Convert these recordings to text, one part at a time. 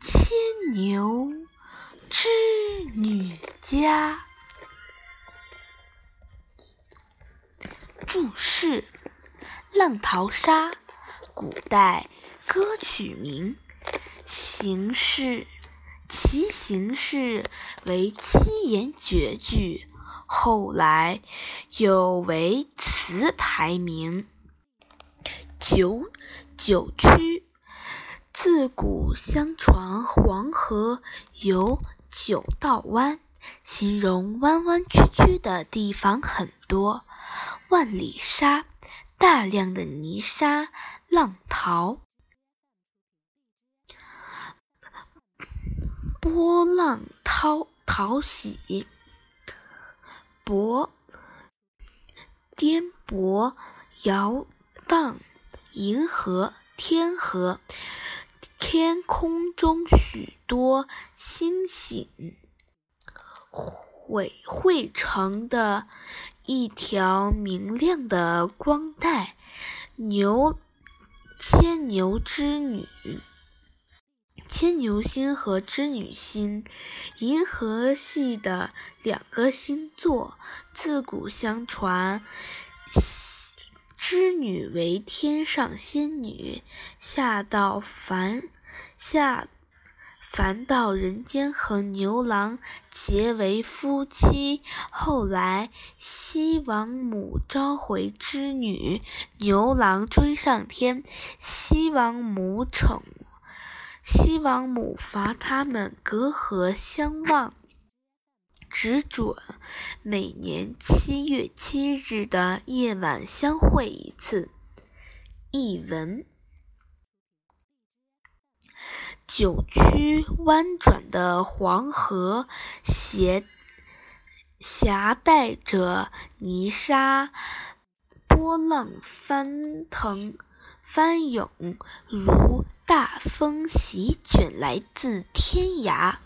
牵牛织女家。注释：浪淘沙，古代歌曲名，形式其形式为七言绝句，后来有为词牌名。九九曲，自古相传黄河有九道弯，形容弯弯曲曲的地方很多。万里沙，大量的泥沙，浪淘，波浪涛淘洗，簸，颠簸摇荡，银河天河，天空中许多星星，汇汇成的。一条明亮的光带，牛牵牛织女，牵牛星和织女星，银河系的两个星座。自古相传，织女为天上仙女，下到凡下。凡到人间和牛郎结为夫妻，后来西王母召回织女，牛郎追上天，西王母惩，西王母罚他们隔河相望，只准每年七月七日的夜晚相会一次。译文。九曲弯转的黄河，携携带着泥沙，波浪翻腾翻涌，如大风席卷来自天涯。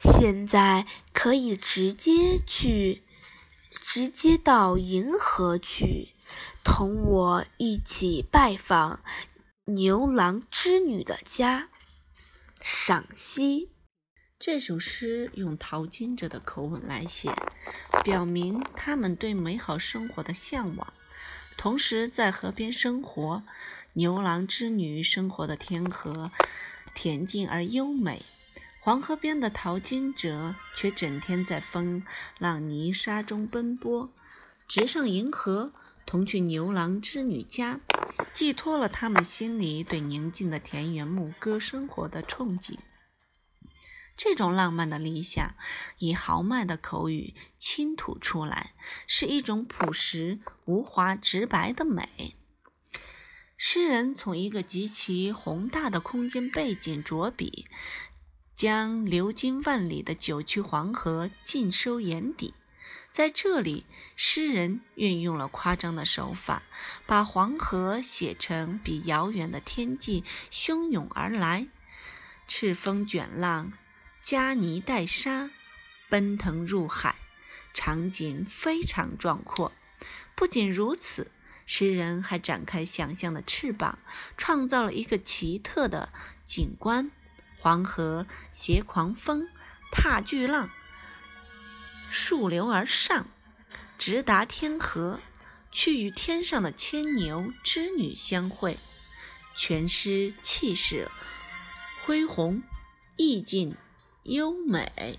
现在可以直接去，直接到银河去，同我一起拜访。牛郎织女的家，赏析。这首诗用淘金者的口吻来写，表明他们对美好生活的向往。同时，在河边生活，牛郎织女生活的天河恬静而优美，黄河边的淘金者却整天在风浪泥沙中奔波，直上银河，同去牛郎织女家。寄托了他们心里对宁静的田园牧歌生活的憧憬。这种浪漫的理想，以豪迈的口语倾吐出来，是一种朴实无华、直白的美。诗人从一个极其宏大的空间背景着笔，将流经万里的九曲黄河尽收眼底。在这里，诗人运用了夸张的手法，把黄河写成比遥远的天际汹涌而来，赤峰卷浪，夹泥带沙，奔腾入海，场景非常壮阔。不仅如此，诗人还展开想象的翅膀，创造了一个奇特的景观：黄河携狂风，踏巨浪。溯流而上，直达天河，去与天上的牵牛织女相会。全诗气势恢宏，意境优美。